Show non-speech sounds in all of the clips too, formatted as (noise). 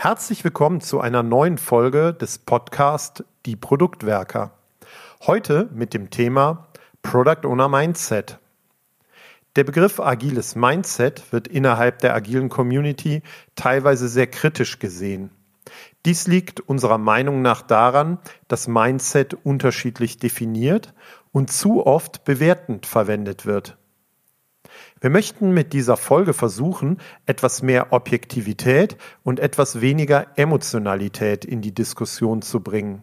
Herzlich willkommen zu einer neuen Folge des Podcasts Die Produktwerker. Heute mit dem Thema Product Owner Mindset. Der Begriff agiles Mindset wird innerhalb der agilen Community teilweise sehr kritisch gesehen. Dies liegt unserer Meinung nach daran, dass Mindset unterschiedlich definiert und zu oft bewertend verwendet wird. Wir möchten mit dieser Folge versuchen, etwas mehr Objektivität und etwas weniger Emotionalität in die Diskussion zu bringen.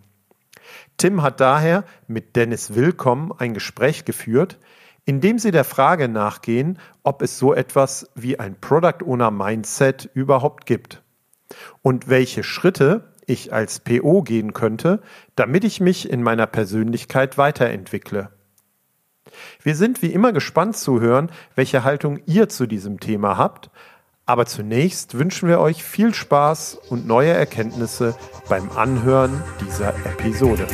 Tim hat daher mit Dennis Willkommen ein Gespräch geführt, in dem sie der Frage nachgehen, ob es so etwas wie ein Product Owner Mindset überhaupt gibt und welche Schritte ich als PO gehen könnte, damit ich mich in meiner Persönlichkeit weiterentwickle. Wir sind wie immer gespannt zu hören, welche Haltung ihr zu diesem Thema habt. Aber zunächst wünschen wir euch viel Spaß und neue Erkenntnisse beim Anhören dieser Episode.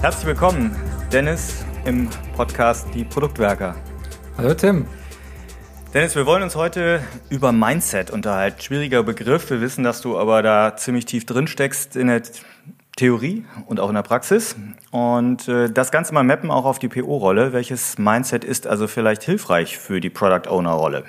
Herzlich willkommen, Dennis, im Podcast Die Produktwerker. Hallo Tim. Dennis, wir wollen uns heute über Mindset unterhalten. Schwieriger Begriff. Wir wissen, dass du aber da ziemlich tief drin steckst in der Theorie und auch in der Praxis. Und äh, das Ganze mal mappen auch auf die PO-Rolle. Welches Mindset ist also vielleicht hilfreich für die Product Owner-Rolle?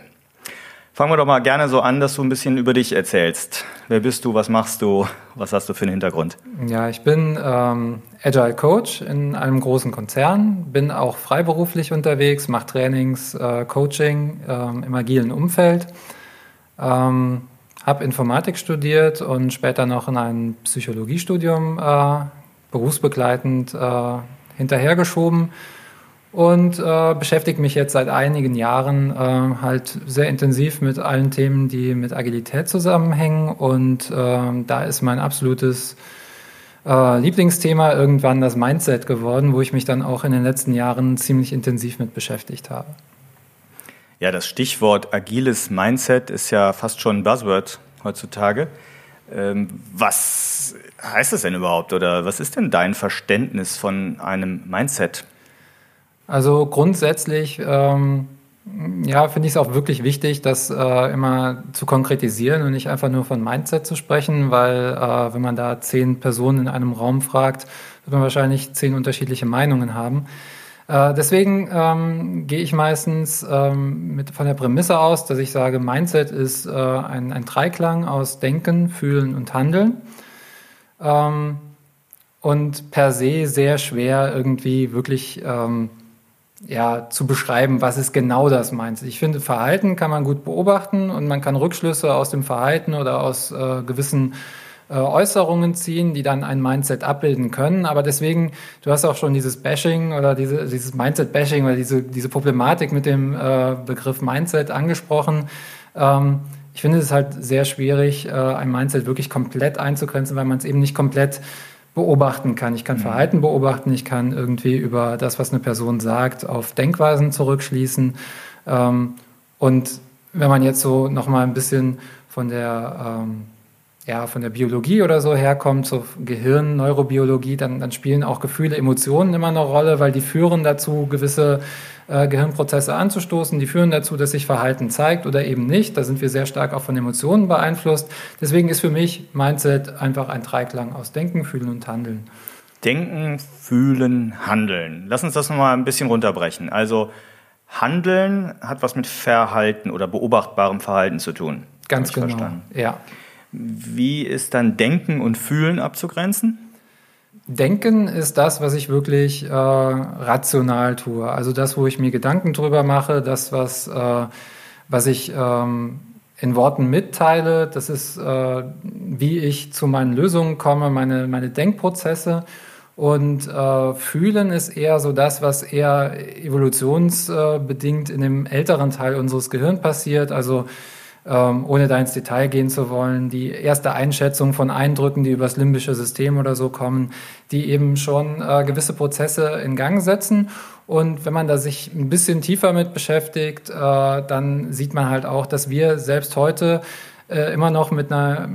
Fangen wir doch mal gerne so an, dass du ein bisschen über dich erzählst. Wer bist du, was machst du, was hast du für einen Hintergrund? Ja, ich bin ähm, Agile Coach in einem großen Konzern, bin auch freiberuflich unterwegs, mache Trainings, äh, Coaching ähm, im agilen Umfeld, ähm, habe Informatik studiert und später noch in ein Psychologiestudium äh, berufsbegleitend äh, hinterhergeschoben und äh, beschäftige mich jetzt seit einigen Jahren äh, halt sehr intensiv mit allen Themen, die mit Agilität zusammenhängen. Und äh, da ist mein absolutes äh, Lieblingsthema irgendwann das Mindset geworden, wo ich mich dann auch in den letzten Jahren ziemlich intensiv mit beschäftigt habe. Ja, das Stichwort agiles Mindset ist ja fast schon ein Buzzword heutzutage. Ähm, was heißt das denn überhaupt oder was ist denn dein Verständnis von einem Mindset? Also grundsätzlich ähm, ja, finde ich es auch wirklich wichtig, das äh, immer zu konkretisieren und nicht einfach nur von Mindset zu sprechen, weil äh, wenn man da zehn Personen in einem Raum fragt, wird man wahrscheinlich zehn unterschiedliche Meinungen haben. Äh, deswegen ähm, gehe ich meistens ähm, mit, von der Prämisse aus, dass ich sage, Mindset ist äh, ein, ein Dreiklang aus Denken, Fühlen und Handeln. Ähm, und per se sehr schwer irgendwie wirklich ähm, ja, zu beschreiben, was ist genau das meint. Ich finde, Verhalten kann man gut beobachten und man kann Rückschlüsse aus dem Verhalten oder aus äh, gewissen äh, Äußerungen ziehen, die dann ein Mindset abbilden können. Aber deswegen, du hast auch schon dieses Bashing oder diese, dieses Mindset-Bashing oder diese, diese Problematik mit dem äh, Begriff Mindset angesprochen. Ähm, ich finde es halt sehr schwierig, äh, ein Mindset wirklich komplett einzugrenzen, weil man es eben nicht komplett beobachten kann. Ich kann mhm. Verhalten beobachten, ich kann irgendwie über das, was eine Person sagt, auf Denkweisen zurückschließen. Ähm, und wenn man jetzt so nochmal ein bisschen von der, ähm, ja, von der Biologie oder so herkommt, zur Gehirn, Neurobiologie, dann, dann spielen auch Gefühle, Emotionen immer eine Rolle, weil die führen dazu, gewisse äh, Gehirnprozesse anzustoßen. Die führen dazu, dass sich Verhalten zeigt oder eben nicht. Da sind wir sehr stark auch von Emotionen beeinflusst. Deswegen ist für mich Mindset einfach ein Dreiklang aus Denken, Fühlen und Handeln. Denken, Fühlen, Handeln. Lass uns das nochmal ein bisschen runterbrechen. Also Handeln hat was mit Verhalten oder beobachtbarem Verhalten zu tun. Ganz genau. Verstanden. Ja. Wie ist dann Denken und Fühlen abzugrenzen? Denken ist das, was ich wirklich äh, rational tue. Also das, wo ich mir Gedanken drüber mache, das, was, äh, was ich ähm, in Worten mitteile, das ist, äh, wie ich zu meinen Lösungen komme, meine, meine Denkprozesse. Und äh, fühlen ist eher so das, was eher evolutionsbedingt in dem älteren Teil unseres Gehirns passiert. Also ähm, ohne da ins Detail gehen zu wollen, die erste Einschätzung von Eindrücken, die übers limbische System oder so kommen, die eben schon äh, gewisse Prozesse in Gang setzen. Und wenn man da sich ein bisschen tiefer mit beschäftigt, äh, dann sieht man halt auch, dass wir selbst heute äh, immer noch mit einer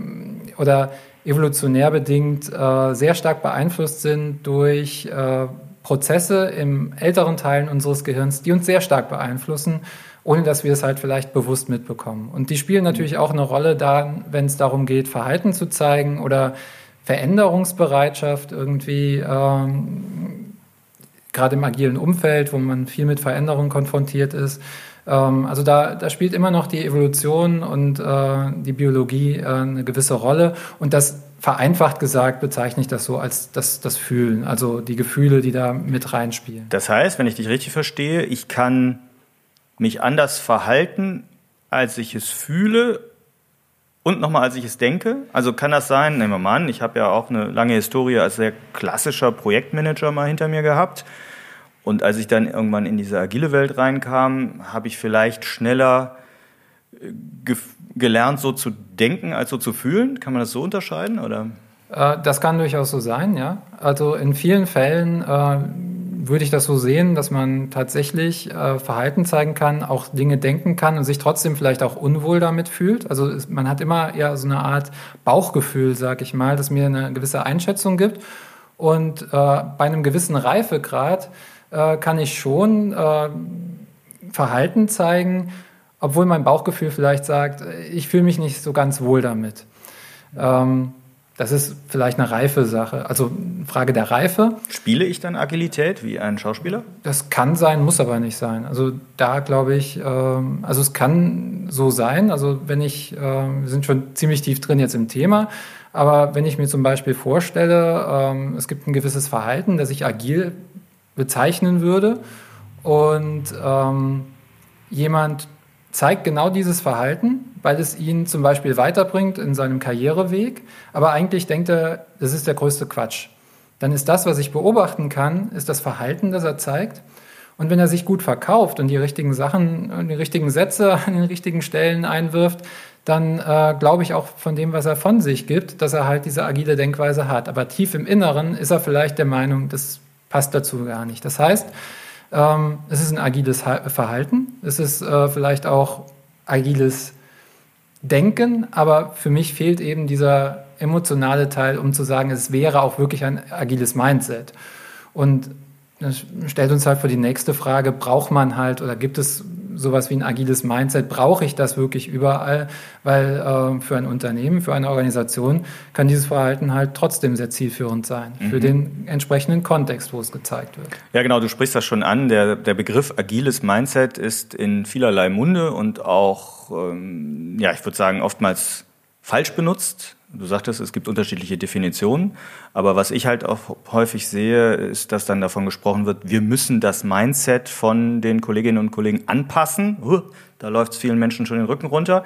oder evolutionär bedingt äh, sehr stark beeinflusst sind durch äh, Prozesse im älteren Teilen unseres Gehirns, die uns sehr stark beeinflussen, ohne dass wir es halt vielleicht bewusst mitbekommen. Und die spielen natürlich auch eine Rolle da, wenn es darum geht, Verhalten zu zeigen oder Veränderungsbereitschaft irgendwie, ähm, gerade im agilen Umfeld, wo man viel mit Veränderungen konfrontiert ist. Ähm, also da, da spielt immer noch die Evolution und äh, die Biologie äh, eine gewisse Rolle. Und das vereinfacht gesagt bezeichne ich das so als das, das Fühlen, also die Gefühle, die da mit reinspielen. Das heißt, wenn ich dich richtig verstehe, ich kann mich anders verhalten, als ich es fühle und nochmal, als ich es denke. Also kann das sein, nehmen wir mal an, ich habe ja auch eine lange Historie als sehr klassischer Projektmanager mal hinter mir gehabt. Und als ich dann irgendwann in diese agile Welt reinkam, habe ich vielleicht schneller äh, gelernt, so zu denken, als so zu fühlen. Kann man das so unterscheiden? Oder? Äh, das kann durchaus so sein, ja. Also in vielen Fällen äh, würde ich das so sehen, dass man tatsächlich äh, Verhalten zeigen kann, auch Dinge denken kann und sich trotzdem vielleicht auch unwohl damit fühlt. Also es, man hat immer eher so eine Art Bauchgefühl, sag ich mal, das mir eine gewisse Einschätzung gibt. Und äh, bei einem gewissen Reifegrad äh, kann ich schon äh, Verhalten zeigen, obwohl mein Bauchgefühl vielleicht sagt, ich fühle mich nicht so ganz wohl damit. Ähm, das ist vielleicht eine reife Sache, also Frage der Reife. Spiele ich dann Agilität wie ein Schauspieler? Das kann sein, muss aber nicht sein. Also da glaube ich, ähm, also es kann so sein. Also wenn ich, äh, wir sind schon ziemlich tief drin jetzt im Thema, aber wenn ich mir zum Beispiel vorstelle, ähm, es gibt ein gewisses Verhalten, das ich agil bezeichnen würde. Und ähm, jemand zeigt genau dieses Verhalten, weil es ihn zum Beispiel weiterbringt in seinem Karriereweg, aber eigentlich denkt er, das ist der größte Quatsch. Dann ist das, was ich beobachten kann, ist das Verhalten, das er zeigt. Und wenn er sich gut verkauft und die richtigen Sachen, die richtigen Sätze (laughs) an den richtigen Stellen einwirft, dann äh, glaube ich auch von dem, was er von sich gibt, dass er halt diese agile Denkweise hat. Aber tief im Inneren ist er vielleicht der Meinung, das passt dazu gar nicht. Das heißt, ähm, es ist ein agiles Verhalten, es ist äh, vielleicht auch agiles Denken, aber für mich fehlt eben dieser emotionale Teil, um zu sagen, es wäre auch wirklich ein agiles Mindset. Und das stellt uns halt vor die nächste Frage, braucht man halt oder gibt es sowas wie ein agiles Mindset, brauche ich das wirklich überall, weil äh, für ein Unternehmen, für eine Organisation kann dieses Verhalten halt trotzdem sehr zielführend sein, mhm. für den entsprechenden Kontext, wo es gezeigt wird. Ja, genau, du sprichst das schon an. Der, der Begriff agiles Mindset ist in vielerlei Munde und auch, ähm, ja, ich würde sagen, oftmals falsch benutzt. Du sagtest, es gibt unterschiedliche Definitionen, aber was ich halt auch häufig sehe, ist, dass dann davon gesprochen wird, wir müssen das Mindset von den Kolleginnen und Kollegen anpassen. Da läuft es vielen Menschen schon den Rücken runter.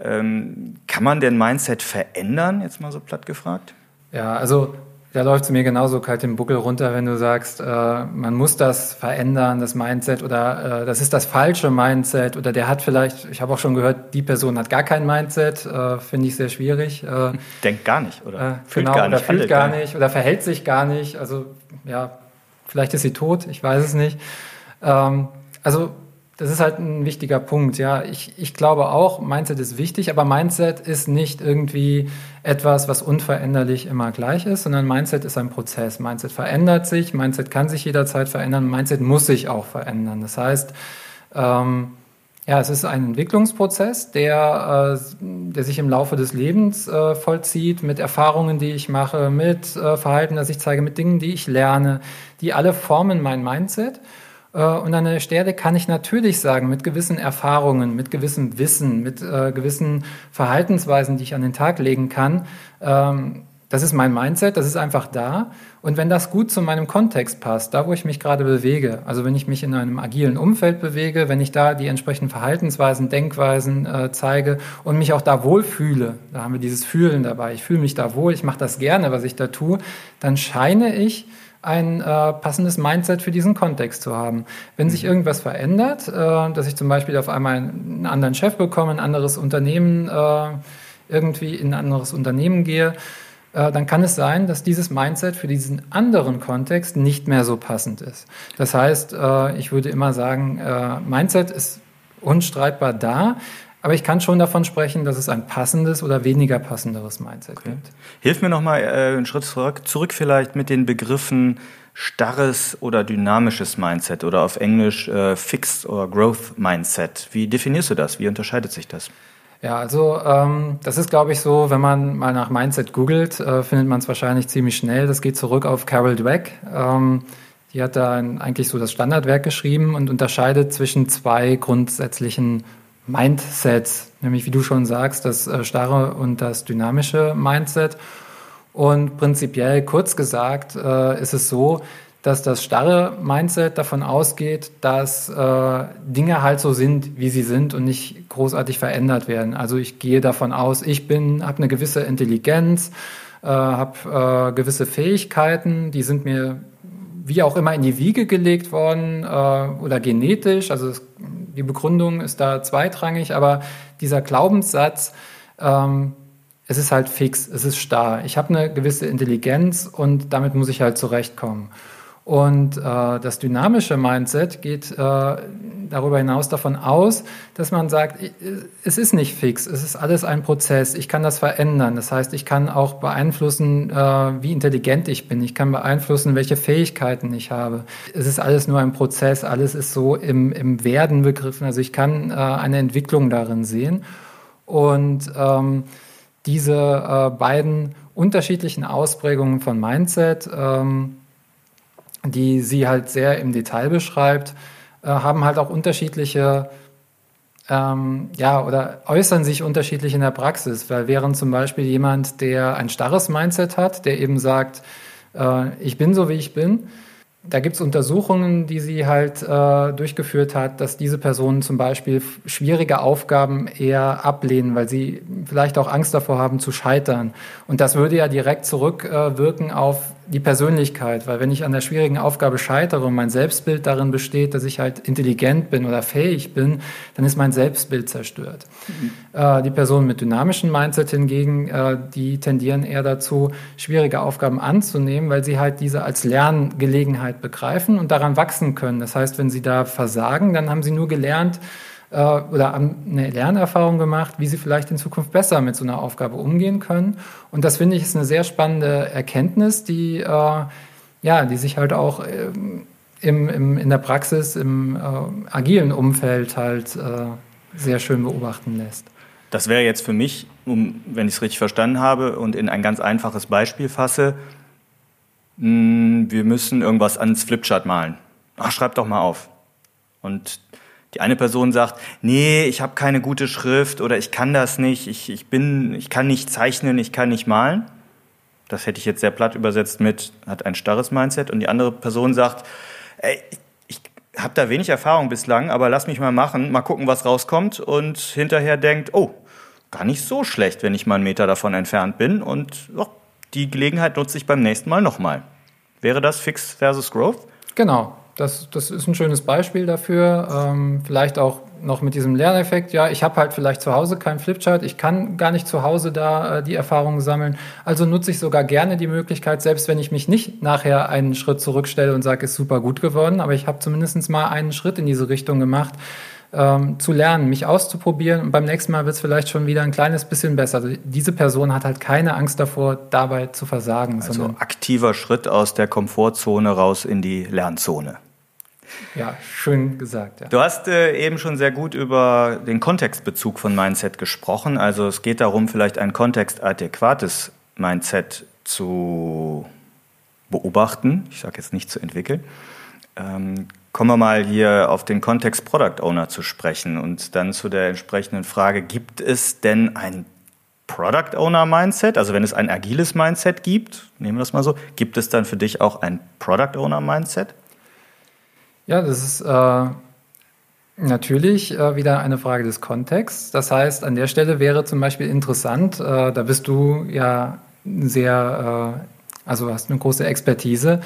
Ähm, kann man den Mindset verändern, jetzt mal so platt gefragt? Ja, also da läuft es mir genauso kalt den Buckel runter, wenn du sagst, äh, man muss das verändern, das Mindset, oder äh, das ist das falsche Mindset, oder der hat vielleicht, ich habe auch schon gehört, die Person hat gar kein Mindset, äh, finde ich sehr schwierig. Äh, Denkt gar nicht, oder? Äh, fühlt genau, gar nicht, oder fühlt gar nicht, oder verhält sich gar nicht. Also ja, vielleicht ist sie tot, ich weiß es nicht. Ähm, also das ist halt ein wichtiger Punkt, ja. Ich, ich glaube auch, Mindset ist wichtig, aber Mindset ist nicht irgendwie etwas, was unveränderlich immer gleich ist, sondern Mindset ist ein Prozess. Mindset verändert sich, Mindset kann sich jederzeit verändern, Mindset muss sich auch verändern. Das heißt, ähm, ja, es ist ein Entwicklungsprozess, der, äh, der sich im Laufe des Lebens äh, vollzieht, mit Erfahrungen, die ich mache, mit äh, Verhalten, das ich zeige, mit Dingen, die ich lerne, die alle formen mein Mindset. Äh, und an der Stelle kann ich natürlich sagen, mit gewissen Erfahrungen, mit gewissem Wissen, mit äh, gewissen Verhaltensweisen, die ich an den Tag legen kann, ähm, das ist mein Mindset, das ist einfach da. Und wenn das gut zu meinem Kontext passt, da wo ich mich gerade bewege, also wenn ich mich in einem agilen Umfeld bewege, wenn ich da die entsprechenden Verhaltensweisen, Denkweisen äh, zeige und mich auch da wohlfühle, da haben wir dieses Fühlen dabei, ich fühle mich da wohl, ich mache das gerne, was ich da tue, dann scheine ich ein äh, passendes Mindset für diesen Kontext zu haben. Wenn sich mhm. irgendwas verändert, äh, dass ich zum Beispiel auf einmal einen anderen Chef bekomme, ein anderes Unternehmen, äh, irgendwie in ein anderes Unternehmen gehe, äh, dann kann es sein, dass dieses Mindset für diesen anderen Kontext nicht mehr so passend ist. Das heißt, äh, ich würde immer sagen, äh, Mindset ist unstreitbar da, Aber ich kann schon davon sprechen, dass es ein passendes oder weniger passenderes Mindset okay. gibt. Hilf mir nochmal äh, einen Schritt zurück, zurück vielleicht mit den Begriffen starres oder dynamisches Mindset oder auf Englisch äh, Fixed oder Growth Mindset. Wie definierst du das? Wie unterscheidet sich das? Ja, also ähm, das ist, glaube ich, so, wenn man mal nach Mindset googelt, äh, findet man es wahrscheinlich ziemlich schnell. Das geht zurück auf Carol Dweck. Ähm, die hat da eigentlich so das Standardwerk geschrieben und unterscheidet zwischen zwei grundsätzlichen Mindsets, nämlich wie du schon sagst, das äh, starre und das dynamische Mindset. Und prinzipiell, kurz gesagt, äh, ist es so, dass das starre Mindset davon ausgeht, dass äh, Dinge halt so sind, wie sie sind und nicht großartig verändert werden. Also ich gehe davon aus, ich bin, habe eine gewisse Intelligenz, äh, habe äh, gewisse Fähigkeiten, die sind mir wie auch immer in die Wiege gelegt worden äh, oder genetisch. Also es, die Begründung ist da zweitrangig, aber dieser Glaubenssatz, ähm, es ist halt fix, es ist starr. Ich habe eine gewisse Intelligenz und damit muss ich halt zurechtkommen. Und äh, das dynamische Mindset geht äh, darüber hinaus davon aus, dass man sagt, es ist nicht fix, es ist alles ein Prozess, ich kann das verändern. Das heißt, ich kann auch beeinflussen, äh, wie intelligent ich bin, ich kann beeinflussen, welche Fähigkeiten ich habe. Es ist alles nur ein Prozess, alles ist so im, im Werden begriffen. Also ich kann äh, eine Entwicklung darin sehen. Und ähm, diese äh, beiden unterschiedlichen Ausprägungen von Mindset, ähm, die sie halt sehr im Detail beschreibt, äh, haben halt auch unterschiedliche, ähm, ja, oder äußern sich unterschiedlich in der Praxis, weil während zum Beispiel jemand, der ein starres Mindset hat, der eben sagt, äh, ich bin so, wie ich bin, da gibt es Untersuchungen, die sie halt äh, durchgeführt hat, dass diese Personen zum Beispiel schwierige Aufgaben eher ablehnen, weil sie vielleicht auch Angst davor haben zu scheitern. Und das würde ja direkt zurückwirken äh, auf die Persönlichkeit, weil wenn ich an der schwierigen Aufgabe scheitere und mein Selbstbild darin besteht, dass ich halt intelligent bin oder fähig bin, dann ist mein Selbstbild zerstört. Mhm. Äh, die Personen mit dynamischem Mindset hingegen, äh, die tendieren eher dazu, schwierige Aufgaben anzunehmen, weil sie halt diese als Lerngelegenheit begreifen und daran wachsen können. Das heißt, wenn sie da versagen, dann haben sie nur gelernt, äh, oder eine Lernerfahrung gemacht, wie sie vielleicht in Zukunft besser mit so einer Aufgabe umgehen können. Und das finde ich ist eine sehr spannende Erkenntnis, die, äh, ja, die sich halt auch äh, im, im, in der Praxis, im äh, agilen Umfeld halt äh, sehr schön beobachten lässt. Das wäre jetzt für mich, um, wenn ich es richtig verstanden habe und in ein ganz einfaches Beispiel fasse, mh, hm, wir müssen irgendwas ans Flipchart malen. Ach, schreib doch mal auf. Und die eine Person sagt, nee, ich habe keine gute Schrift oder ich kann das nicht, ich, ich bin, ich kann nicht zeichnen, ich kann nicht malen. Das hätte ich jetzt sehr platt übersetzt mit, hat ein starres Mindset. Und die andere Person sagt, ey, ich habe da wenig Erfahrung bislang, aber lass mich mal machen, mal gucken, was rauskommt. Und hinterher denkt, oh, gar nicht so schlecht, wenn ich mal einen Meter davon entfernt bin. Und oh, die Gelegenheit nutze ich beim nächsten Mal nochmal. Wäre das Fix versus Growth? Genau, das, das ist ein schönes Beispiel dafür. Ähm, vielleicht auch noch mit diesem Lerneffekt. Ja, ich habe halt vielleicht zu Hause keinen Flipchart. Ich kann gar nicht zu Hause da äh, die Erfahrungen sammeln. Also nutze ich sogar gerne die Möglichkeit, selbst wenn ich mich nicht nachher einen Schritt zurückstelle und sage, ist super gut geworden, aber ich habe zumindest mal einen Schritt in diese Richtung gemacht. Ähm, zu lernen, mich auszuprobieren und beim nächsten Mal wird es vielleicht schon wieder ein kleines bisschen besser. Also diese Person hat halt keine Angst davor, dabei zu versagen. Also aktiver Schritt aus der Komfortzone raus in die Lernzone. Ja, schön gesagt. Ja. Du hast äh, eben schon sehr gut über den Kontextbezug von Mindset gesprochen. Also es geht darum, vielleicht ein kontextadäquates Mindset zu beobachten. Ich sage jetzt nicht zu entwickeln. Ähm, kommen wir mal hier auf den Kontext Product Owner zu sprechen und dann zu der entsprechenden Frage, gibt es denn ein Product Owner Mindset? Also wenn es ein agiles Mindset gibt, nehmen wir das mal so, gibt es dann für dich auch ein Product Owner Mindset? Ja, das ist äh, natürlich äh, wieder eine Frage des Kontexts. Das heißt, an der Stelle wäre zum Beispiel interessant, äh, da bist du ja sehr, äh, also hast eine große Expertise.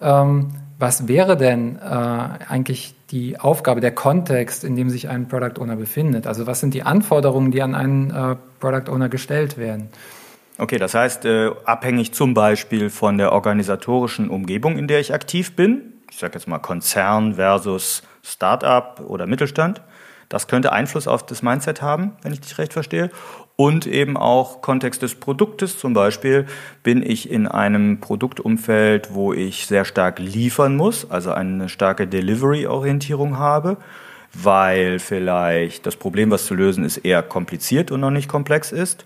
Ähm, was wäre denn äh, eigentlich die Aufgabe, der Kontext, in dem sich ein Product Owner befindet? Also was sind die Anforderungen, die an einen äh, Product Owner gestellt werden? Okay, das heißt, abhängig zum Beispiel von der organisatorischen Umgebung, in der ich aktiv bin, ich sage jetzt mal Konzern versus Startup oder Mittelstand, Das könnte Einfluss auf das Mindset haben, wenn ich dich recht verstehe. Und eben auch Kontext des Produktes. Zum Beispiel bin ich in einem Produktumfeld, wo ich sehr stark liefern muss, also eine starke Delivery-Orientierung habe, weil vielleicht das Problem, was zu lösen ist, eher kompliziert und noch nicht komplex ist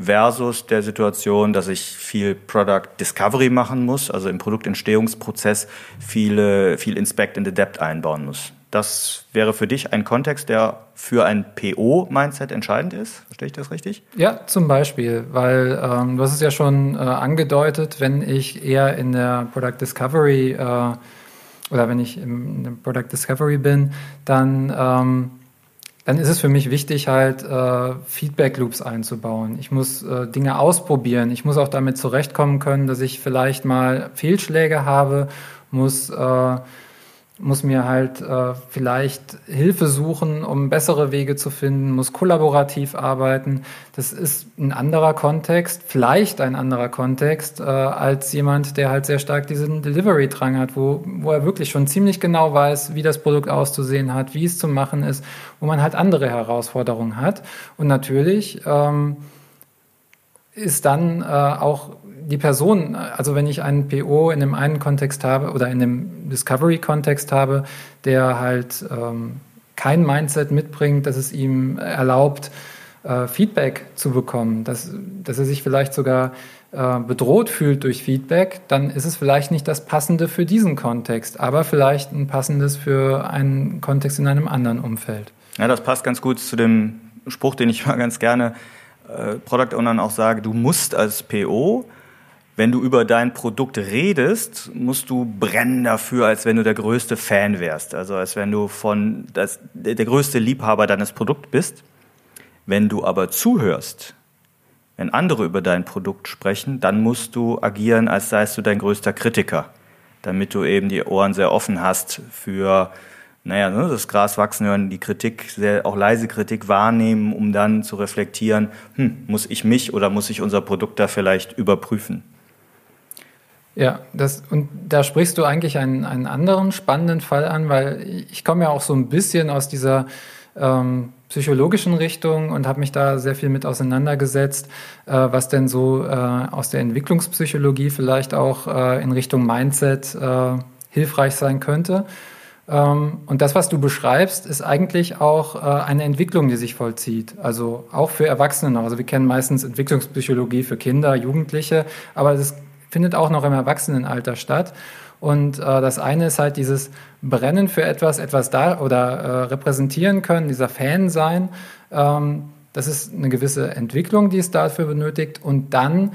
versus der Situation, dass ich viel Product Discovery machen muss, also im Produktentstehungsprozess viele, viel Inspect and Adapt einbauen muss. Das wäre für dich ein Kontext, der für ein PO-Mindset entscheidend ist. Verstehe ich das richtig? Ja, zum Beispiel, weil ähm, du hast es ja schon äh, angedeutet, wenn ich eher in der Product Discovery äh, oder wenn ich in der Product Discovery bin, dann ähm, dann ist es für mich wichtig, halt äh, Feedback Loops einzubauen. Ich muss äh, Dinge ausprobieren. Ich muss auch damit zurechtkommen können, dass ich vielleicht mal Fehlschläge habe, muss äh, muss mir halt äh, vielleicht Hilfe suchen, um bessere Wege zu finden, muss kollaborativ arbeiten. Das ist ein anderer Kontext, vielleicht ein anderer Kontext, äh, als jemand, der halt sehr stark diesen Delivery-Drang hat, wo, wo er wirklich schon ziemlich genau weiß, wie das Produkt auszusehen hat, wie es zu machen ist, wo man halt andere Herausforderungen hat. Und natürlich ähm, ist dann äh, auch die Person, also wenn ich einen PO in dem einen Kontext habe oder in dem Discovery-Kontext habe, der halt ähm, kein Mindset mitbringt, dass es ihm erlaubt, äh, Feedback zu bekommen, dass, dass er sich vielleicht sogar äh, bedroht fühlt durch Feedback, dann ist es vielleicht nicht das Passende für diesen Kontext, aber vielleicht ein passendes für einen Kontext in einem anderen Umfeld. Ja, das passt ganz gut zu dem Spruch, den ich (laughs) mal ganz gerne äh, Product Ownern auch sage, du musst als PO wenn du über dein Produkt redest, musst du brennen dafür, als wenn du der größte Fan wärst. Also als wenn du von das, der größte Liebhaber deines Produkts bist. Wenn du aber zuhörst, wenn andere über dein Produkt sprechen, dann musst du agieren, als seist du dein größter Kritiker, damit du eben die Ohren sehr offen hast für, naja, ne, das Gras wachsen hören, die Kritik, sehr, auch leise Kritik wahrnehmen, um dann zu reflektieren, hm, muss ich mich oder muss ich unser Produkt da vielleicht überprüfen? Ja, das, und da sprichst du eigentlich einen, einen anderen spannenden Fall an, weil ich komme ja auch so ein bisschen aus dieser ähm, psychologischen Richtung und habe mich da sehr viel mit auseinandergesetzt, äh, was denn so äh, aus der Entwicklungspsychologie vielleicht auch äh, in Richtung Mindset äh, hilfreich sein könnte. Ähm, und das, was du beschreibst, ist eigentlich auch äh, eine Entwicklung, die sich vollzieht. Also auch für Erwachsene noch. Also wir kennen meistens Entwicklungspsychologie für Kinder, Jugendliche, aber es findet auch noch im Erwachsenenalter statt. Und äh, das eine ist halt dieses Brennen für etwas, etwas da oder äh, repräsentieren können, dieser Fan sein. Ähm, das ist eine gewisse Entwicklung, die es dafür benötigt. Und dann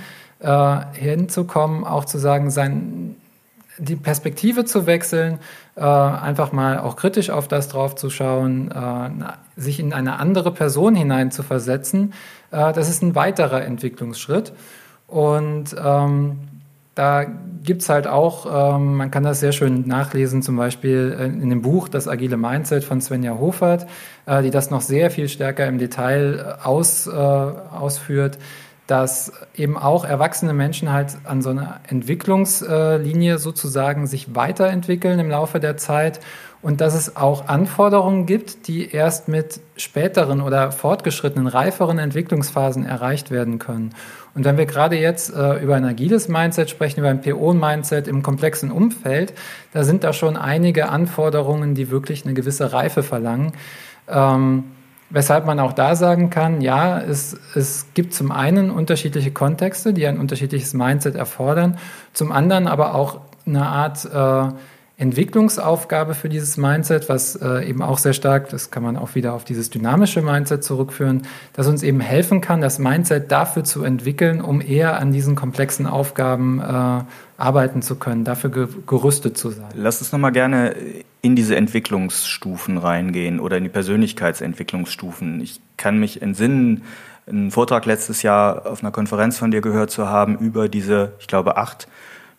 hinzukommen, auch zu sagen, sein, die Perspektive zu wechseln, äh, einfach mal auch kritisch auf das drauf zu schauen, äh, sich in eine andere Person hinein zu versetzen, äh, das ist ein weiterer Entwicklungsschritt. Und ähm, da gibt es halt auch, ähm, man kann das sehr schön nachlesen, zum Beispiel in dem Buch Das agile Mindset von Svenja Hofert, äh, die das noch sehr viel stärker im Detail äh, aus, ausführt, dass eben auch erwachsene Menschen halt an so einer Entwicklungslinie sozusagen sich weiterentwickeln im Laufe der Zeit und dass es auch Anforderungen gibt, die erst mit späteren oder fortgeschrittenen, reiferen Entwicklungsphasen erreicht werden können. Und wenn wir gerade jetzt äh, über ein agiles Mindset sprechen, über ein PO-Mindset im komplexen Umfeld, da sind da schon einige Anforderungen, die wirklich eine gewisse Reife verlangen. Ähm, weshalb man auch da sagen kann, ja, es, es gibt zum einen unterschiedliche Kontexte, die ein unterschiedliches Mindset erfordern, zum anderen aber auch eine Art äh, Entwicklungsaufgabe für dieses Mindset, was äh, eben auch sehr stark, das kann man auch wieder auf dieses dynamische Mindset zurückführen, das uns eben helfen kann, das Mindset dafür zu entwickeln, um eher an diesen komplexen Aufgaben äh, arbeiten zu können, dafür ge gerüstet zu sein. Lass uns nochmal gerne in diese Entwicklungsstufen reingehen oder in die Persönlichkeitsentwicklungsstufen. Ich kann mich entsinnen, einen Vortrag letztes Jahr auf einer Konferenz von dir gehört zu haben über diese, ich glaube, acht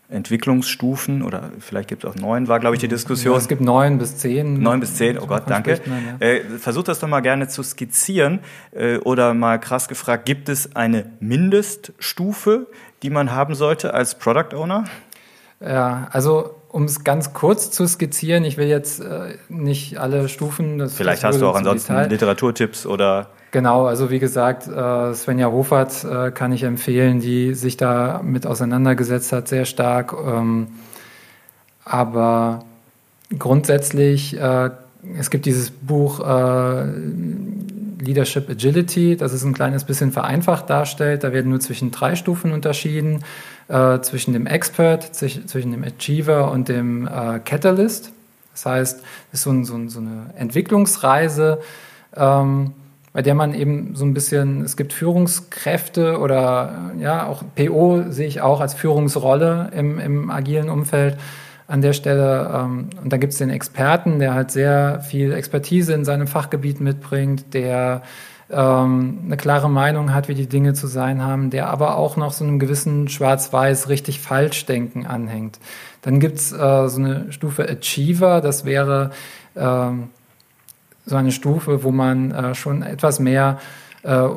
Entwicklungsstufen oder vielleicht gibt es auch neun, war glaube ich die Diskussion. Ja, es gibt neun bis zehn. Neun bis zehn, oh Gott, danke. Man, ja. äh, versuch das doch mal gerne zu skizzieren äh, oder mal krass gefragt, gibt es eine Mindeststufe, die man haben sollte als Product Owner? Ja, also um es ganz kurz zu skizzieren, ich will jetzt äh, nicht alle Stufen. Das Vielleicht hast du auch ansonsten Detail. Literaturtipps oder. Genau, also wie gesagt, äh, Svenja Hofert äh, kann ich empfehlen, die sich da mit auseinandergesetzt hat, sehr stark. Ähm, aber grundsätzlich, äh, es gibt dieses Buch äh, Leadership Agility, das es ein kleines bisschen vereinfacht darstellt. Da werden nur zwischen drei Stufen unterschieden, zwischen dem Expert, zwischen dem Achiever und dem Catalyst. Das heißt, es ist so eine Entwicklungsreise, ähm, bei der man eben so ein bisschen, es gibt Führungskräfte oder ja, auch PO sehe ich auch als Führungsrolle im, im agilen Umfeld an der Stelle. Ähm, und da gibt es den Experten, der halt sehr viel Expertise in seinem Fachgebiet mitbringt, der ähm, eine klare Meinung hat, wie die Dinge zu sein haben, der aber auch noch so einem gewissen Schwarz-Weiß richtig Falsch-Denken anhängt. Dann gibt es äh, so eine Stufe Achiever, das wäre ähm, so eine Stufe, wo man äh, schon etwas mehr äh,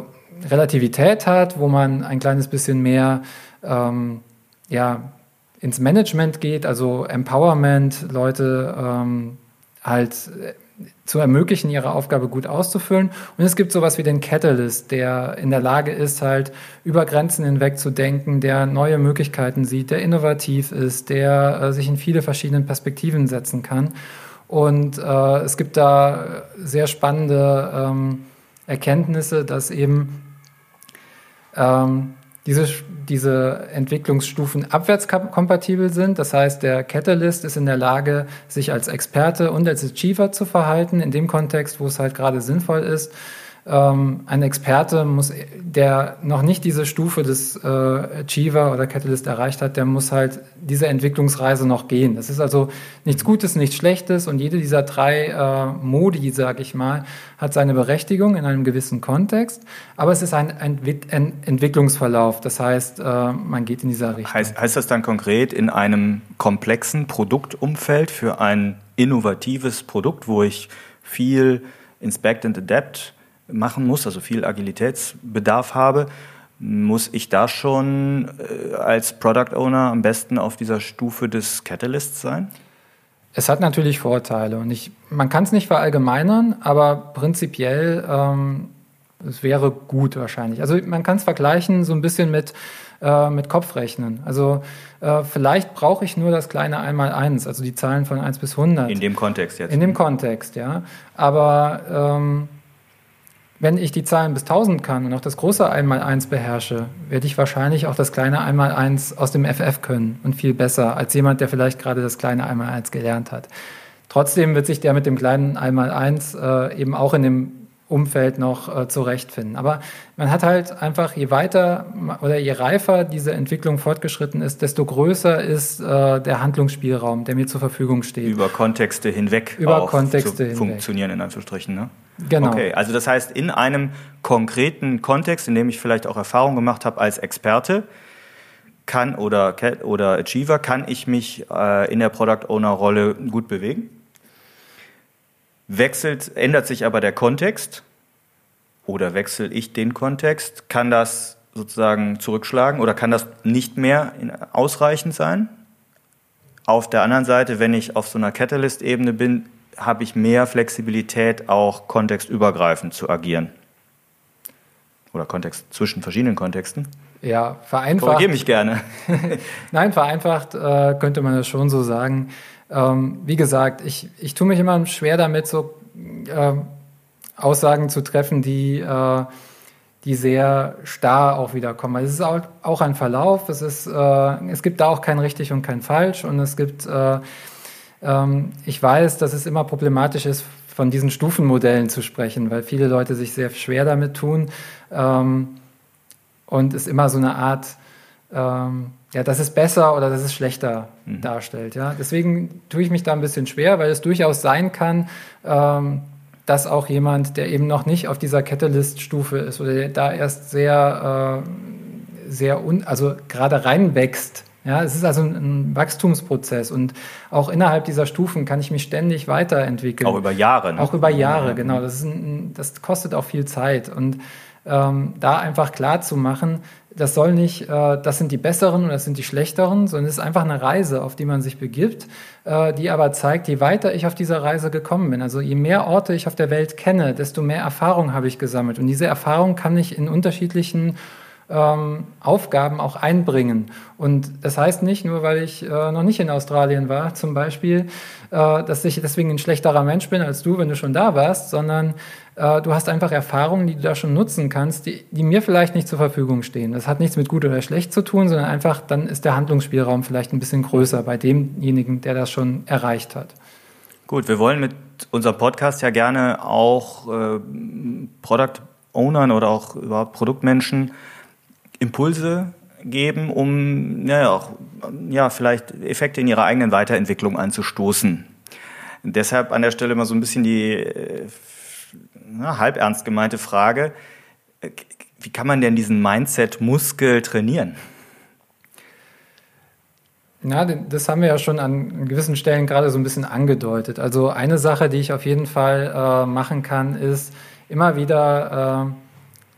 Relativität hat, wo man ein kleines bisschen mehr ähm, ja, ins Management geht, also Empowerment, Leute ähm, halt äh, zu ermöglichen, ihre Aufgabe gut auszufüllen. Und es gibt sowas wie den Catalyst, der in der Lage ist, halt über Grenzen hinweg zu denken, der neue Möglichkeiten sieht, der innovativ ist, der äh, sich in viele verschiedene Perspektiven setzen kann. Und äh, es gibt da sehr spannende ähm, Erkenntnisse, dass eben ähm, diese, diese Entwicklungsstufen abwärtskompatibel sind. Das heißt, der Catalyst ist in der Lage, sich als Experte und als Achiever zu verhalten, in dem Kontext, wo es halt gerade sinnvoll ist ähm, ein Experte muss, der noch nicht diese Stufe des äh, Achiever oder Catalyst erreicht hat, der muss halt diese Entwicklungsreise noch gehen. Das ist also nichts Gutes, nichts Schlechtes und jede dieser drei äh, Modi, sage ich mal, hat seine Berechtigung in einem gewissen Kontext, aber es ist ein, ein, ein Entwicklungsverlauf. Das heißt, äh, man geht in dieser Richtung. Heißt, heißt das dann konkret in einem komplexen Produktumfeld für ein innovatives Produkt, wo ich viel Inspect and Adapt machen muss, also viel Agilitätsbedarf habe, muss ich da schon äh, als Product Owner am besten auf dieser Stufe des Catalysts sein? Es hat natürlich Vorteile und ich, man kann es nicht verallgemeinern, aber prinzipiell ähm, es wäre gut wahrscheinlich. Also man kann es vergleichen so ein bisschen mit, äh, mit Kopfrechnen. Also äh, vielleicht brauche ich nur das kleine Einmaleins, also die Zahlen von 1 bis 100. In dem Kontext jetzt. In dem Kontext, ja. Aber ähm, wenn ich die Zahlen bis 1000 kann und auch das große Einmaleins beherrsche, werde ich wahrscheinlich auch das kleine Einmaleins aus dem FF können und viel besser als jemand, der vielleicht gerade das kleine Einmaleins gelernt hat. Trotzdem wird sich der mit dem kleinen Einmaleins äh, eben auch in dem Umfeld noch äh, zurechtfinden. Aber man hat halt einfach, je weiter oder je reifer diese Entwicklung fortgeschritten ist, desto größer ist äh, der Handlungsspielraum, der mir zur Verfügung steht. Über Kontexte hinweg Über Kontexte zu hinweg. funktionieren, in Anführungsstrichen. Ne? Genau. Okay, also das heißt, in einem konkreten Kontext, in dem ich vielleicht auch Erfahrung gemacht habe als Experte, kann oder, oder Achiever, kann ich mich äh, in der Product Owner Rolle gut bewegen? Wechselt, ändert sich aber der Kontext oder wechsle ich den Kontext, kann das sozusagen zurückschlagen oder kann das nicht mehr ausreichend sein? Auf der anderen Seite, wenn ich auf so einer Catalyst-Ebene bin, habe ich mehr Flexibilität, auch kontextübergreifend zu agieren. Oder Kontext zwischen verschiedenen Kontexten. Ja, vereinfacht. Korrigiere mich gerne. (laughs) Nein, vereinfacht äh, könnte man das schon so sagen. Ähm, wie gesagt, ich, ich tue mich immer schwer damit, so äh, Aussagen zu treffen, die, äh, die sehr starr auch wiederkommen. Also es ist auch, auch ein Verlauf, es, ist, äh, es gibt da auch kein richtig und kein falsch und es gibt, äh, ich weiß, dass es immer problematisch ist, von diesen Stufenmodellen zu sprechen, weil viele Leute sich sehr schwer damit tun ähm, und es immer so eine Art ähm, ja, das ist besser oder das ist schlechter mhm. darstellt. Ja? Deswegen tue ich mich da ein bisschen schwer, weil es durchaus sein kann, ähm, dass auch jemand, der eben noch nicht auf dieser Catalyst-Stufe ist oder der da erst sehr, äh, sehr un also gerade reinwächst, ja, es ist also ein, Wachstumsprozess und auch innerhalb dieser Stufen kann ich mich ständig weiterentwickeln. Auch über Jahre. Ne? Auch über Jahre, genau. Das, ein, das, kostet auch viel Zeit und ähm, da einfach klar zu machen, das soll nicht, äh, das sind die besseren und das sind die schlechteren, sondern es ist einfach eine Reise, auf die man sich begibt, äh, die aber zeigt, je weiter ich auf dieser Reise gekommen bin, also je mehr Orte ich auf der Welt kenne, desto mehr Erfahrung habe ich gesammelt. Und diese Erfahrung kann ich in unterschiedlichen ähm, Aufgaben auch einbringen. Und das heißt nicht, nur weil ich äh, noch nicht in Australien war, zum Beispiel, äh, dass ich deswegen ein schlechterer Mensch bin als du, wenn du schon da warst, sondern äh, du hast einfach Erfahrungen, die du da schon nutzen kannst, die, die mir vielleicht nicht zur Verfügung stehen. Das hat nichts mit gut oder schlecht zu tun, sondern einfach, dann ist der Handlungsspielraum vielleicht ein bisschen größer bei demjenigen, der das schon erreicht hat. Gut, wir wollen mit unserem Podcast ja gerne auch äh, Product Ownern oder auch überhaupt Produktmenschen Impulse geben, um ja, auch, ja, vielleicht Effekte in ihrer eigenen Weiterentwicklung anzustoßen. Deshalb an der Stelle mal so ein bisschen die äh, na, halb ernst gemeinte Frage, wie kann man denn diesen Mindset-Muskel trainieren? Ja, das haben wir ja schon an gewissen Stellen gerade so ein bisschen angedeutet. Also eine Sache, die ich auf jeden Fall äh, machen kann, ist immer wieder äh,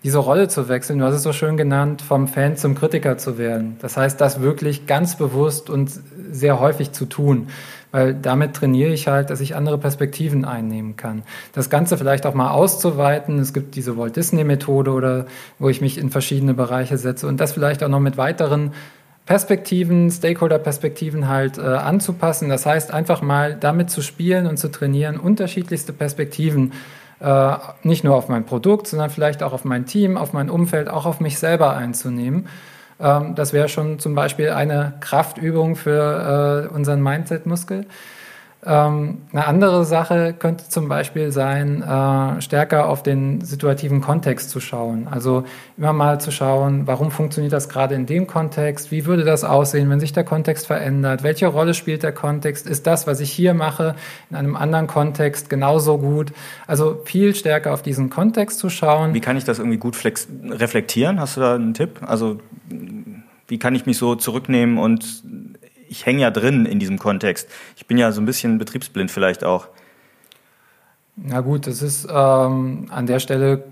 diese Rolle zu wechseln, du hast es so schön genannt, vom Fan zum Kritiker zu werden. Das heißt, das wirklich ganz bewusst und sehr häufig zu tun, weil damit trainiere ich halt, dass ich andere Perspektiven einnehmen kann. Das Ganze vielleicht auch mal auszuweiten. Es gibt diese Walt Disney Methode oder wo ich mich in verschiedene Bereiche setze und das vielleicht auch noch mit weiteren Perspektiven, Stakeholder-Perspektiven halt äh, anzupassen. Das heißt, einfach mal damit zu spielen und zu trainieren, unterschiedlichste Perspektiven äh, nicht nur auf mein Produkt, sondern vielleicht auch auf mein Team, auf mein Umfeld, auch auf mich selber einzunehmen. Ähm, das wäre schon zum Beispiel eine Kraftübung für äh, unseren Mindset-Muskel. Ähm, eine andere Sache könnte zum Beispiel sein, äh, stärker auf den situativen Kontext zu schauen. Also immer mal zu schauen, warum funktioniert das gerade in dem Kontext? Wie würde das aussehen, wenn sich der Kontext verändert? Welche Rolle spielt der Kontext? Ist das, was ich hier mache, in einem anderen Kontext genauso gut? Also viel stärker auf diesen Kontext zu schauen. Wie kann ich das irgendwie gut reflektieren? Hast du da einen Tipp? Also wie kann ich mich so zurücknehmen und ich hänge ja drin in diesem Kontext. Ich bin ja so ein bisschen betriebsblind vielleicht auch. Na gut, das ist ähm, an der Stelle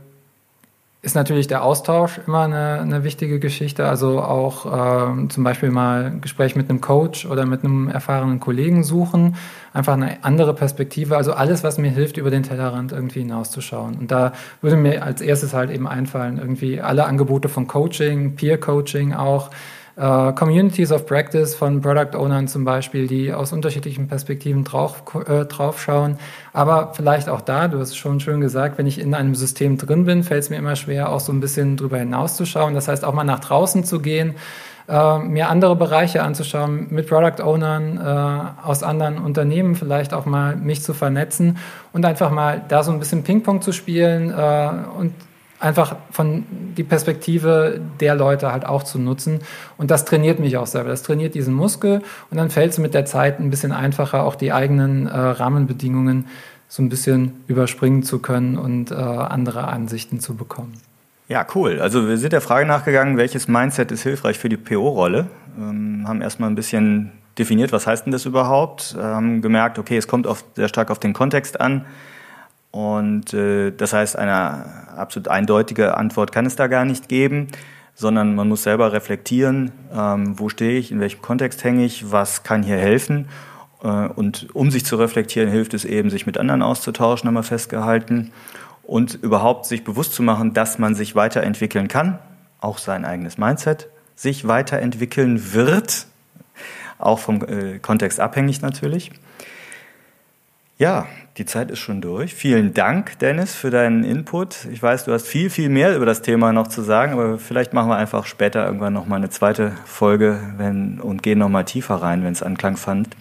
ist natürlich der Austausch immer eine, eine wichtige Geschichte. Also auch ähm, zum Beispiel mal ein Gespräch mit einem Coach oder mit einem erfahrenen Kollegen suchen. Einfach eine andere Perspektive. Also alles, was mir hilft, über den Tellerrand irgendwie hinauszuschauen. Und da würde mir als erstes halt eben einfallen, irgendwie alle Angebote von Coaching, Peer Coaching auch äh, Communities of Practice von Product Ownern zum Beispiel, die aus unterschiedlichen Perspektiven drauf, äh, drauf schauen. Aber vielleicht auch da, du hast es schon schön gesagt, wenn ich in einem System drin bin, fällt es mir immer schwer, auch so ein bisschen drüber hinauszuschauen. Das heißt, auch mal nach draußen zu gehen, äh, mir andere Bereiche anzuschauen, mit Product Ownern äh, aus anderen Unternehmen vielleicht auch mal mich zu vernetzen und einfach mal da so ein bisschen Ping-Pong zu spielen äh, und einfach von die Perspektive der Leute halt auch zu nutzen. Und das trainiert mich auch selber. Das trainiert diesen Muskel und dann fällt es mit der Zeit ein bisschen einfacher, auch die eigenen äh, Rahmenbedingungen so ein bisschen überspringen zu können und äh, andere Ansichten zu bekommen. Ja, cool. Also wir sind der Frage nachgegangen, welches Mindset ist hilfreich für die PO-Rolle. Ähm, haben erstmal ein bisschen definiert, was heißt denn das überhaupt, haben gemerkt, okay, es kommt oft sehr stark auf den Kontext an. Und äh, das heißt, eine absolut eindeutige Antwort kann es da gar nicht geben, sondern man muss selber reflektieren, ähm, wo stehe ich, in welchem Kontext hänge ich, was kann hier helfen. Äh, und um sich zu reflektieren, hilft es eben, sich mit anderen auszutauschen, haben wir festgehalten. Und überhaupt sich bewusst zu machen, dass man sich weiterentwickeln kann, auch sein eigenes Mindset sich weiterentwickeln wird, auch vom äh, Kontext abhängig natürlich. Ja, die Zeit ist schon durch. Vielen Dank, Dennis, für deinen Input. Ich weiß, du hast viel, viel mehr über das Thema noch zu sagen, aber vielleicht machen wir einfach später irgendwann noch mal eine zweite Folge wenn, und gehen noch mal tiefer rein, wenn es Anklang fand.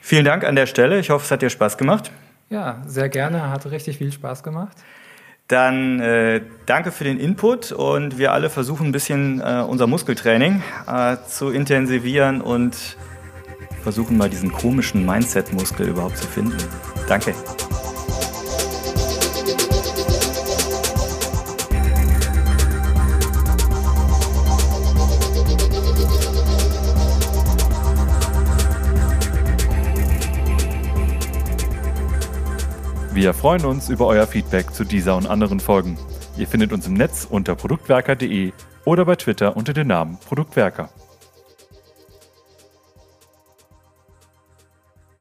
Vielen Dank an der Stelle. Ich hoffe, es hat dir Spaß gemacht. Ja, sehr gerne. Hat richtig viel Spaß gemacht. Dann äh, danke für den Input und wir alle versuchen ein bisschen äh, unser Muskeltraining äh, zu intensivieren und versuchen mal diesen komischen Mindset-Muskel überhaupt zu finden. Danke. Wir freuen uns über euer Feedback zu dieser und anderen Folgen. Ihr findet uns im Netz unter produktwerker.de oder bei Twitter unter dem Namen Produktwerker.